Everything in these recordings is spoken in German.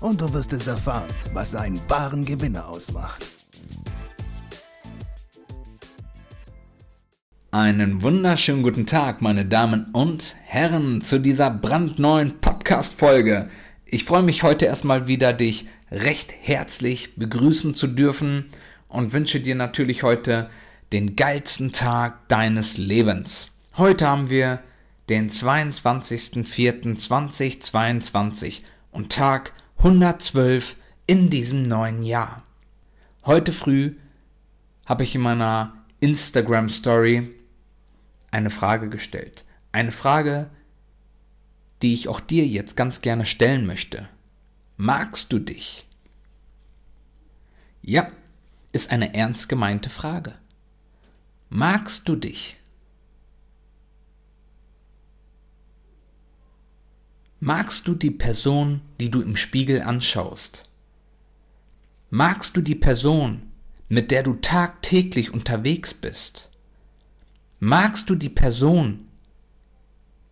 und du wirst es erfahren, was einen wahren Gewinner ausmacht. Einen wunderschönen guten Tag, meine Damen und Herren, zu dieser brandneuen Podcast-Folge. Ich freue mich heute erstmal wieder, dich recht herzlich begrüßen zu dürfen und wünsche dir natürlich heute den geilsten Tag deines Lebens. Heute haben wir den 22.04.2022 und Tag 112 in diesem neuen Jahr. Heute früh habe ich in meiner Instagram Story eine Frage gestellt. Eine Frage, die ich auch dir jetzt ganz gerne stellen möchte. Magst du dich? Ja, ist eine ernst gemeinte Frage. Magst du dich? Magst du die Person, die du im Spiegel anschaust? Magst du die Person, mit der du tagtäglich unterwegs bist? Magst du die Person,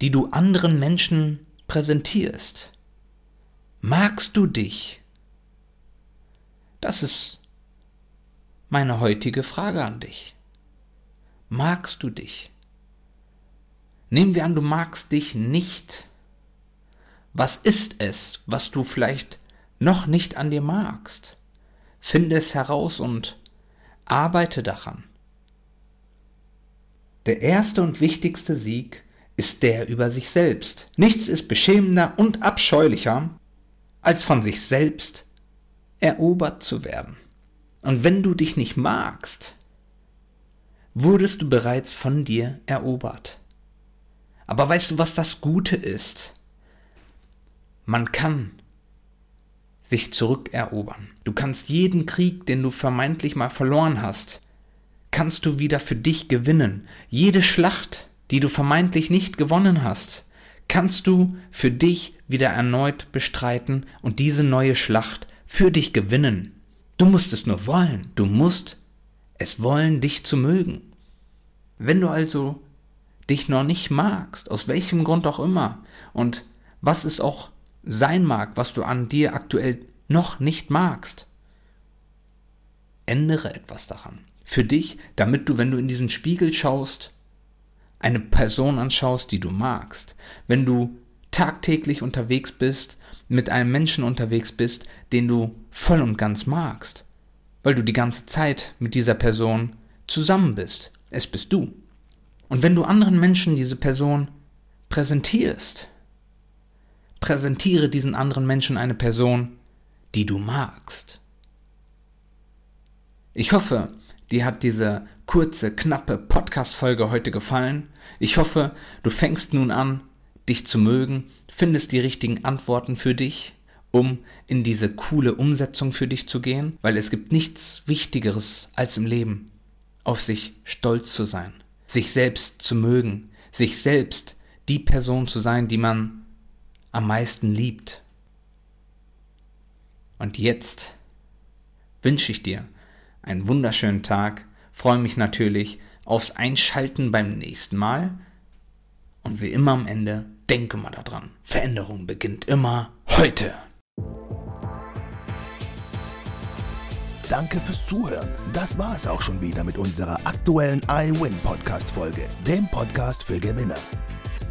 die du anderen Menschen präsentierst? Magst du dich? Das ist meine heutige Frage an dich. Magst du dich? Nehmen wir an, du magst dich nicht. Was ist es, was du vielleicht noch nicht an dir magst? Finde es heraus und arbeite daran. Der erste und wichtigste Sieg ist der über sich selbst. Nichts ist beschämender und abscheulicher, als von sich selbst erobert zu werden. Und wenn du dich nicht magst, wurdest du bereits von dir erobert. Aber weißt du, was das Gute ist? Man kann sich zurückerobern. Du kannst jeden Krieg, den du vermeintlich mal verloren hast, kannst du wieder für dich gewinnen. Jede Schlacht, die du vermeintlich nicht gewonnen hast, kannst du für dich wieder erneut bestreiten und diese neue Schlacht für dich gewinnen. Du musst es nur wollen. Du musst es wollen, dich zu mögen. Wenn du also dich noch nicht magst, aus welchem Grund auch immer, und was es auch sein mag, was du an dir aktuell noch nicht magst. Ändere etwas daran. Für dich, damit du, wenn du in diesen Spiegel schaust, eine Person anschaust, die du magst. Wenn du tagtäglich unterwegs bist, mit einem Menschen unterwegs bist, den du voll und ganz magst, weil du die ganze Zeit mit dieser Person zusammen bist. Es bist du. Und wenn du anderen Menschen diese Person präsentierst, Präsentiere diesen anderen Menschen eine Person, die du magst. Ich hoffe, dir hat diese kurze, knappe Podcast-Folge heute gefallen. Ich hoffe, du fängst nun an, dich zu mögen, findest die richtigen Antworten für dich, um in diese coole Umsetzung für dich zu gehen, weil es gibt nichts Wichtigeres als im Leben, auf sich stolz zu sein, sich selbst zu mögen, sich selbst die Person zu sein, die man am meisten liebt. Und jetzt wünsche ich dir einen wunderschönen Tag, freue mich natürlich aufs Einschalten beim nächsten Mal und wie immer am Ende, denke mal daran, Veränderung beginnt immer heute. Danke fürs Zuhören. Das war es auch schon wieder mit unserer aktuellen iWin Podcast Folge, dem Podcast für Gewinner.